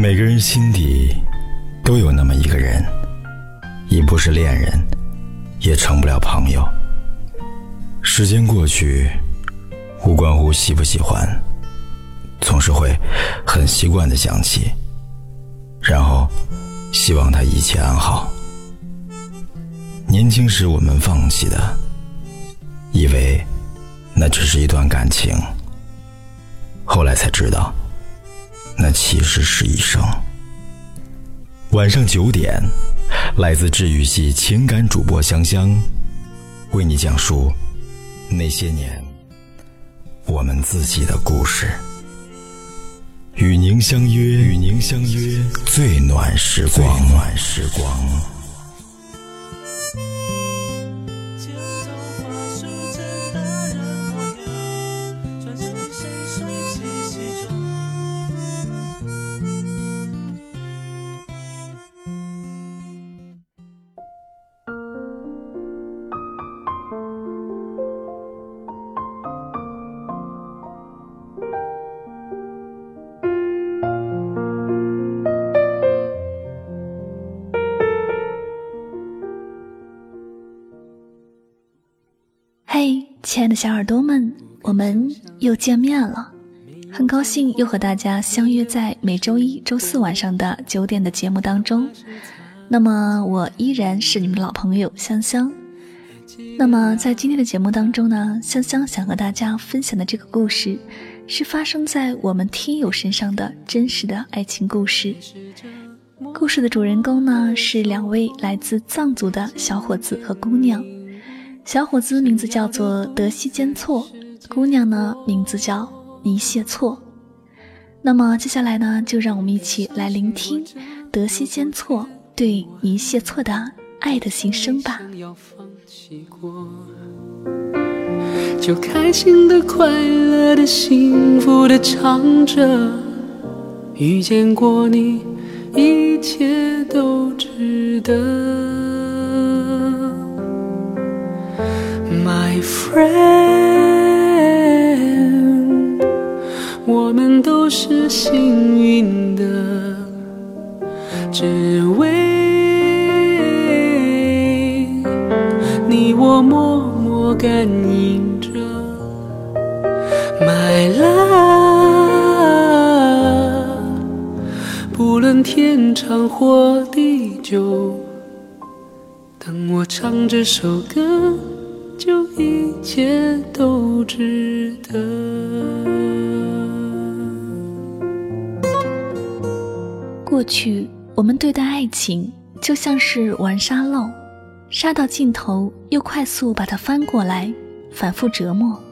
每个人心底都有那么一个人，已不是恋人，也成不了朋友。时间过去，无关乎喜不喜欢，总是会很习惯的想起，然后希望他一切安好。年轻时我们放弃的，以为那只是一段感情，后来才知道，那其实是一生。晚上九点，来自治愈系情感主播香香，为你讲述那些年我们自己的故事，与您相约，与您相约最暖时光，最暖时光。亲爱的小耳朵们，我们又见面了，很高兴又和大家相约在每周一周四晚上的九点的节目当中。那么我依然是你们的老朋友香香。那么在今天的节目当中呢，香香想和大家分享的这个故事，是发生在我们听友身上的真实的爱情故事。故事的主人公呢是两位来自藏族的小伙子和姑娘。小伙子名字叫做德西坚措，姑娘呢名字叫尼谢措。那么接下来呢，就让我们一起来聆听德西坚措对尼谢措的爱的心声吧。就开心的、快乐的、幸福的唱着，遇见过你，一切都值得。My friend，我们都是幸运的，只为你我默默感应着。My love，不论天长或地久，当我唱这首歌。一切都值得。过去，我们对待爱情就像是玩沙漏，沙到尽头又快速把它翻过来，反复折磨，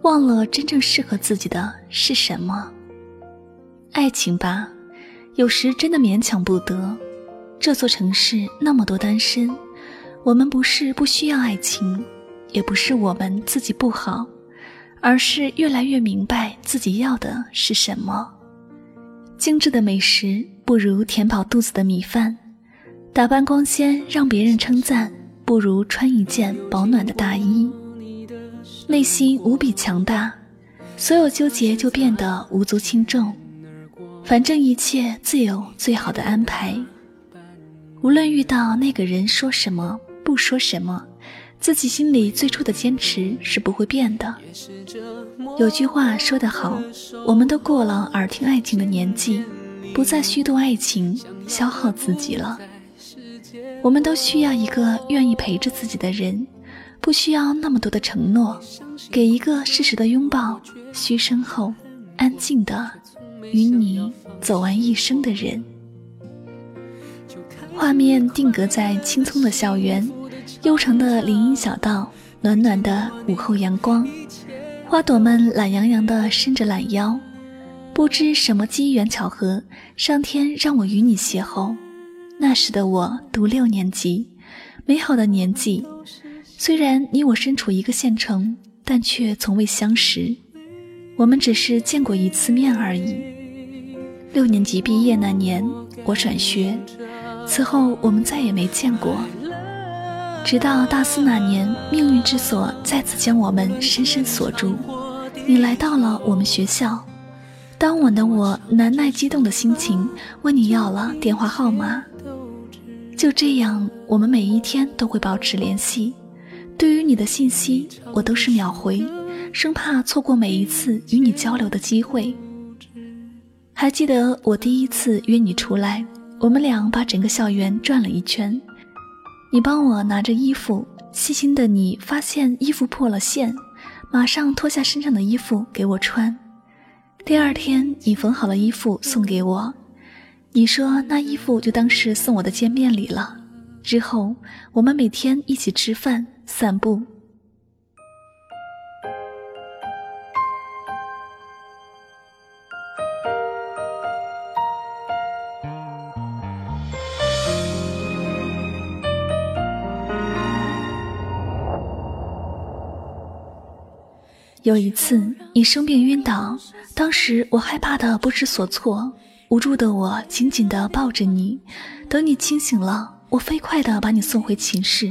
忘了真正适合自己的是什么。爱情吧，有时真的勉强不得。这座城市那么多单身，我们不是不需要爱情。也不是我们自己不好，而是越来越明白自己要的是什么。精致的美食不如填饱肚子的米饭，打扮光鲜让别人称赞不如穿一件保暖的大衣。内心无比强大，所有纠结就变得无足轻重。反正一切自有最好的安排。无论遇到那个人说什么，不说什么。自己心里最初的坚持是不会变的。有句话说得好，我们都过了耳听爱情的年纪，不再虚度爱情，消耗自己了。我们都需要一个愿意陪着自己的人，不需要那么多的承诺，给一个适时的拥抱，嘘声后，安静的与你走完一生的人。画面定格在青葱的校园。悠长的林荫小道，暖暖的午后阳光，花朵们懒洋洋地伸着懒腰。不知什么机缘巧合，上天让我与你邂逅。那时的我读六年级，美好的年纪。虽然你我身处一个县城，但却从未相识。我们只是见过一次面而已。六年级毕业那年，我转学，此后我们再也没见过。直到大四那年，命运之锁再次将我们深深锁住。你来到了我们学校，当晚的我难耐激动的心情，问你要了电话号码。就这样，我们每一天都会保持联系。对于你的信息，我都是秒回，生怕错过每一次与你交流的机会。还记得我第一次约你出来，我们俩把整个校园转了一圈，你帮我拿着衣服，细心的你发现衣服破了线，马上脱下身上的衣服给我穿。第二天你缝好了衣服送给我，你说那衣服就当是送我的见面礼了。之后我们每天一起吃饭、散步。有一次，你生病晕倒，当时我害怕的不知所措，无助的我紧紧的抱着你。等你清醒了，我飞快的把你送回寝室。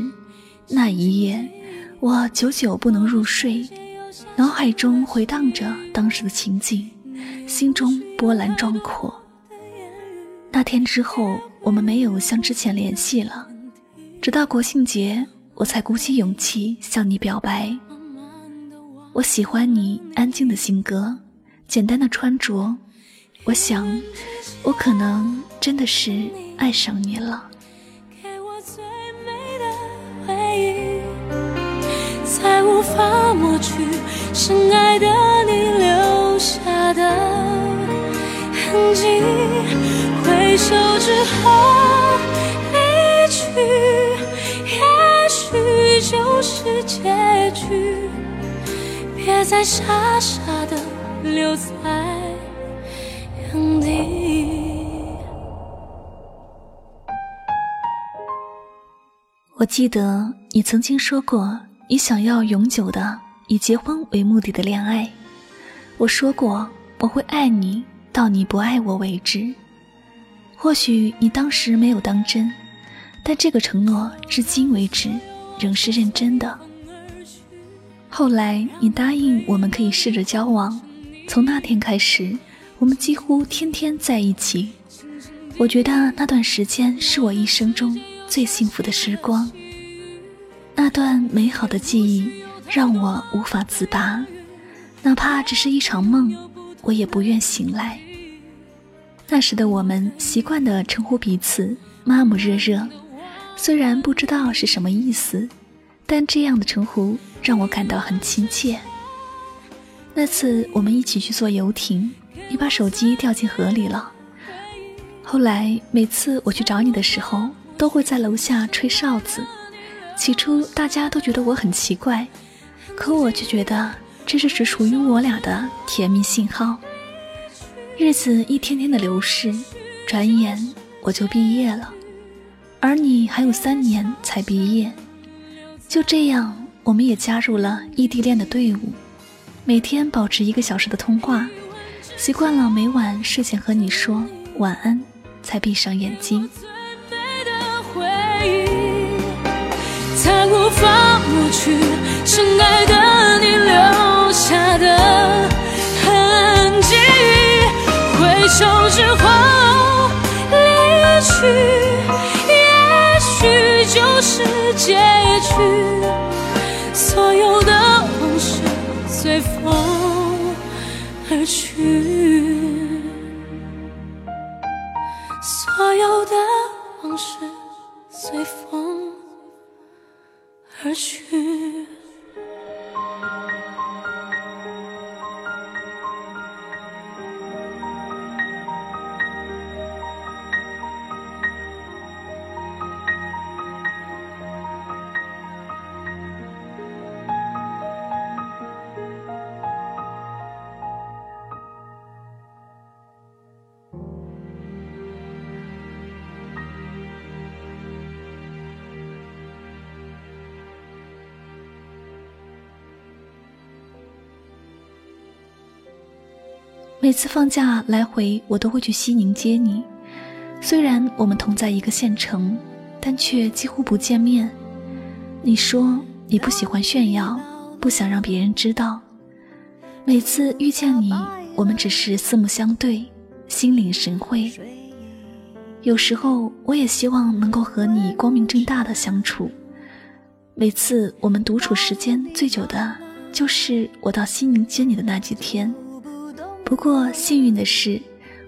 那一夜，我久久不能入睡，脑海中回荡着当时的情景，心中波澜壮阔。那天之后，我们没有像之前联系了，直到国庆节，我才鼓起勇气向你表白。我喜欢你安静的性格，简单的穿着。我想，我可能真的是爱上你了。给我最美的回忆，再无法抹去深爱的你留下的痕迹。回首之后离去，也许就是结局。在傻傻的留在原地。我记得你曾经说过，你想要永久的以结婚为目的的恋爱。我说过我会爱你到你不爱我为止。或许你当时没有当真，但这个承诺至今为止仍是认真的。后来你答应我们可以试着交往，从那天开始，我们几乎天天在一起。我觉得那段时间是我一生中最幸福的时光。那段美好的记忆让我无法自拔，哪怕只是一场梦，我也不愿醒来。那时的我们习惯地称呼彼此“妈妈热热”，虽然不知道是什么意思。但这样的称呼让我感到很亲切。那次我们一起去坐游艇，你把手机掉进河里了。后来每次我去找你的时候，都会在楼下吹哨子。起初大家都觉得我很奇怪，可我却觉得这是只属于我俩的甜蜜信号。日子一天天的流逝，转眼我就毕业了，而你还有三年才毕业。就这样，我们也加入了异地恋的队伍，每天保持一个小时的通话，习惯了每晚睡前和你说晚安，才闭上眼睛。再无法抹去深爱的你留下的痕迹，回首之后离去。许就是结局，去所有的往事随风而去，所有的往事随风而去。每次放假来回，我都会去西宁接你。虽然我们同在一个县城，但却几乎不见面。你说你不喜欢炫耀，不想让别人知道。每次遇见你，我们只是四目相对，心领神会。有时候，我也希望能够和你光明正大的相处。每次我们独处时间最久的，就是我到西宁接你的那几天。不过幸运的是，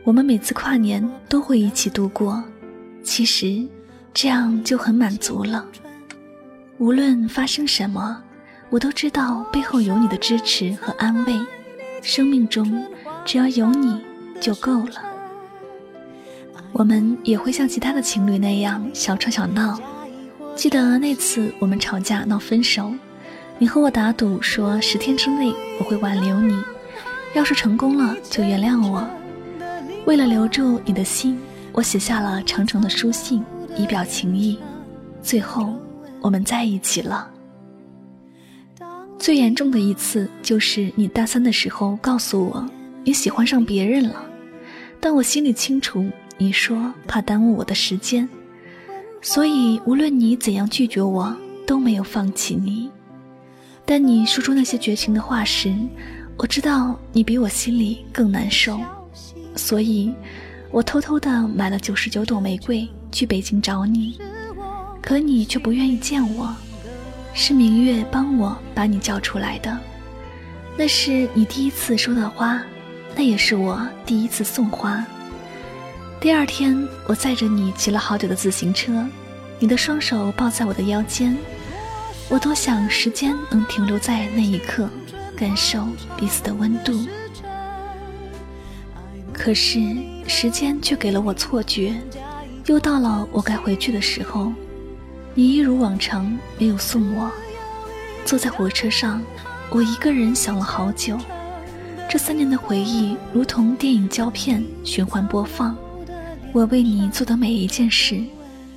我们每次跨年都会一起度过。其实，这样就很满足了。无论发生什么，我都知道背后有你的支持和安慰。生命中，只要有你就够了。我们也会像其他的情侣那样小吵小闹。记得那次我们吵架闹分手，你和我打赌说十天之内我会挽留你，要是成功了就原谅我。为了留住你的心，我写下了长长的书信以表情意。最后，我们在一起了。最严重的一次就是你大三的时候告诉我你喜欢上别人了，但我心里清楚。你说怕耽误我的时间，所以无论你怎样拒绝我，都没有放弃你。但你说出那些绝情的话时，我知道你比我心里更难受，所以，我偷偷的买了九十九朵玫瑰去北京找你，可你却不愿意见我。是明月帮我把你叫出来的，那是你第一次收到花，那也是我第一次送花。第二天，我载着你骑了好久的自行车，你的双手抱在我的腰间，我多想时间能停留在那一刻，感受彼此的温度。可是时间却给了我错觉，又到了我该回去的时候，你一如往常没有送我。坐在火车上，我一个人想了好久，这三年的回忆如同电影胶片循环播放。我为你做的每一件事，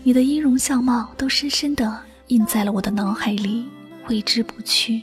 你的音容相貌都深深的印在了我的脑海里，挥之不去。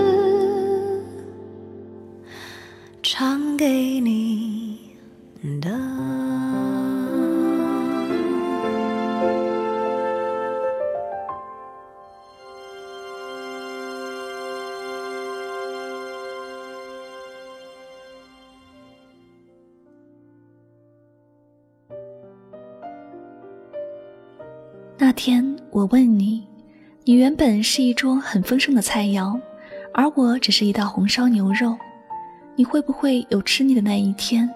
那天我问你。你原本是一桌很丰盛的菜肴，而我只是一道红烧牛肉。你会不会有吃腻的那一天？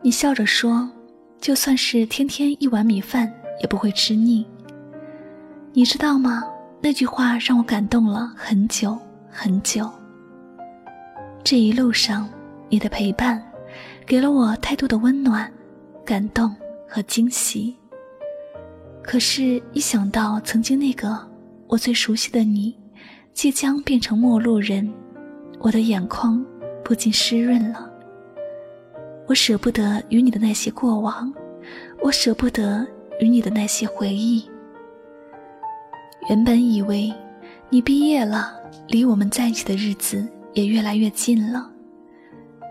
你笑着说：“就算是天天一碗米饭，也不会吃腻。”你知道吗？那句话让我感动了很久很久。这一路上，你的陪伴，给了我太多的温暖、感动和惊喜。可是，一想到曾经那个……我最熟悉的你，即将变成陌路人，我的眼眶不禁湿润了。我舍不得与你的那些过往，我舍不得与你的那些回忆。原本以为你毕业了，离我们在一起的日子也越来越近了。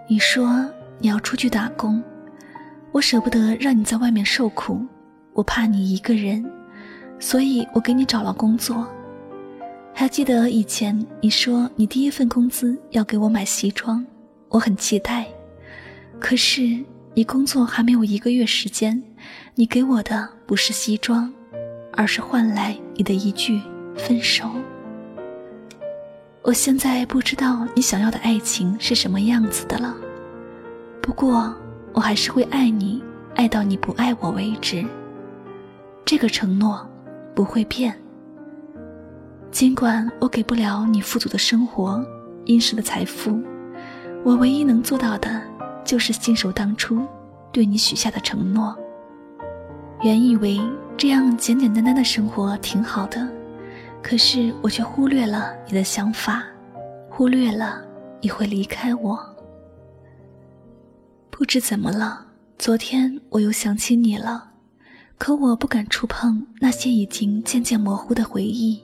你说你要出去打工，我舍不得让你在外面受苦，我怕你一个人。所以我给你找了工作。还记得以前你说你第一份工资要给我买西装，我很期待。可是你工作还没有一个月时间，你给我的不是西装，而是换来你的一句分手。我现在不知道你想要的爱情是什么样子的了，不过我还是会爱你，爱到你不爱我为止。这个承诺。不会变。尽管我给不了你富足的生活、殷实的财富，我唯一能做到的，就是信守当初对你许下的承诺。原以为这样简简单单的生活挺好的，可是我却忽略了你的想法，忽略了你会离开我。不知怎么了，昨天我又想起你了。可我不敢触碰那些已经渐渐模糊的回忆。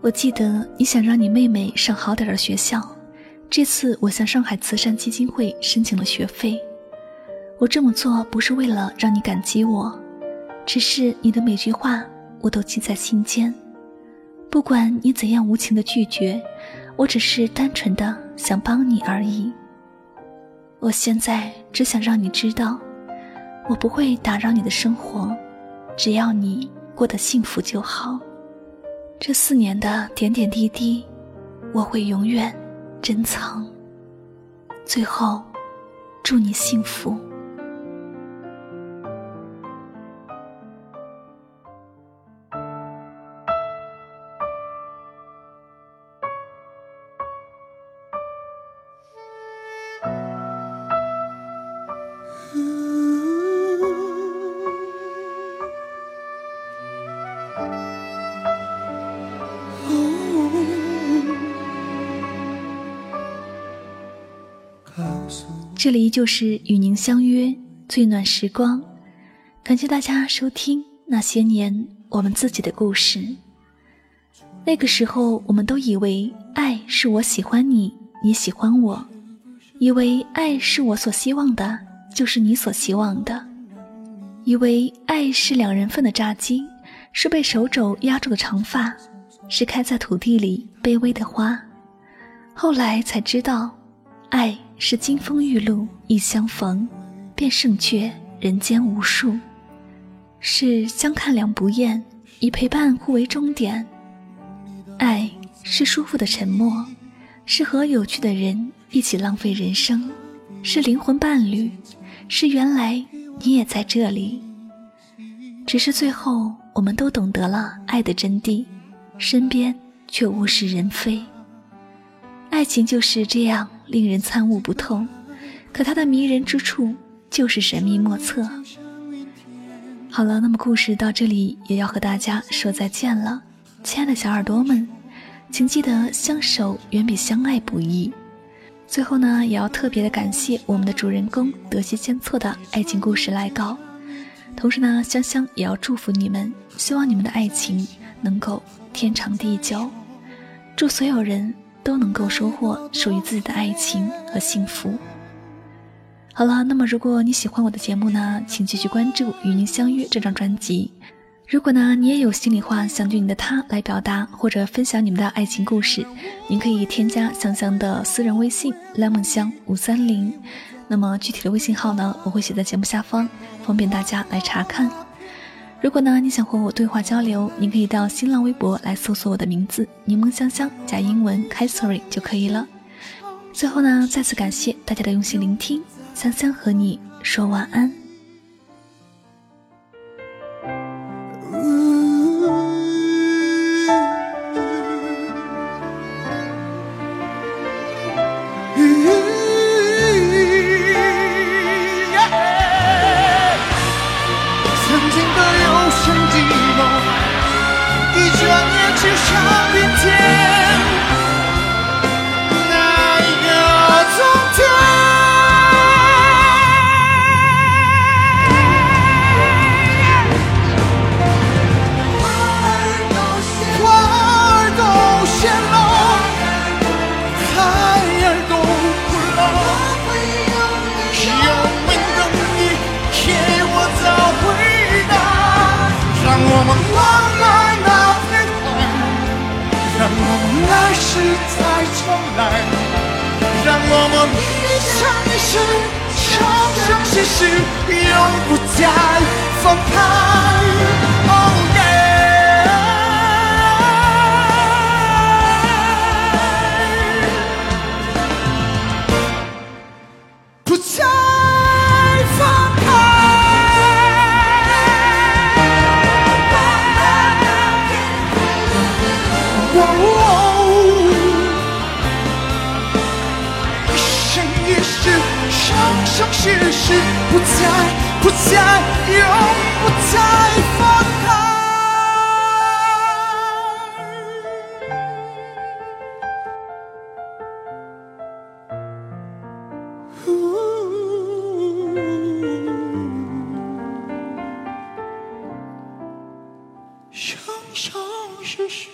我记得你想让你妹妹上好点的学校，这次我向上海慈善基金会申请了学费。我这么做不是为了让你感激我，只是你的每句话我都记在心间。不管你怎样无情的拒绝，我只是单纯的想帮你而已。我现在只想让你知道，我不会打扰你的生活，只要你过得幸福就好。这四年的点点滴滴，我会永远珍藏。最后，祝你幸福。这里就是与您相约最暖时光，感谢大家收听那些年我们自己的故事。那个时候，我们都以为爱是我喜欢你，你喜欢我，以为爱是我所希望的，就是你所希望的，以为爱是两人份的炸鸡，是被手肘压住的长发，是开在土地里卑微的花。后来才知道，爱。是金风玉露一相逢，便胜却人间无数。是相看两不厌，以陪伴互为终点。爱是舒服的沉默，是和有趣的人一起浪费人生，是灵魂伴侣，是原来你也在这里。只是最后，我们都懂得了爱的真谛，身边却物是人非。爱情就是这样。令人参悟不透，可它的迷人之处就是神秘莫测。好了，那么故事到这里也要和大家说再见了，亲爱的小耳朵们，请记得相守远比相爱不易。最后呢，也要特别的感谢我们的主人公德西千错的爱情故事来稿，同时呢，香香也要祝福你们，希望你们的爱情能够天长地久，祝所有人。都能够收获属于自己的爱情和幸福。好了，那么如果你喜欢我的节目呢，请继续关注《与您相约》这张专辑。如果呢，你也有心里话想对你的他来表达，或者分享你们的爱情故事，您可以添加香香的私人微信 lemon 香五三零。那么具体的微信号呢，我会写在节目下方，方便大家来查看。如果呢，你想和我对话交流，你可以到新浪微博来搜索我的名字“柠檬香香”加英文 k a s o r y 就可以了。最后呢，再次感谢大家的用心聆听，香香和你说晚安。生生世世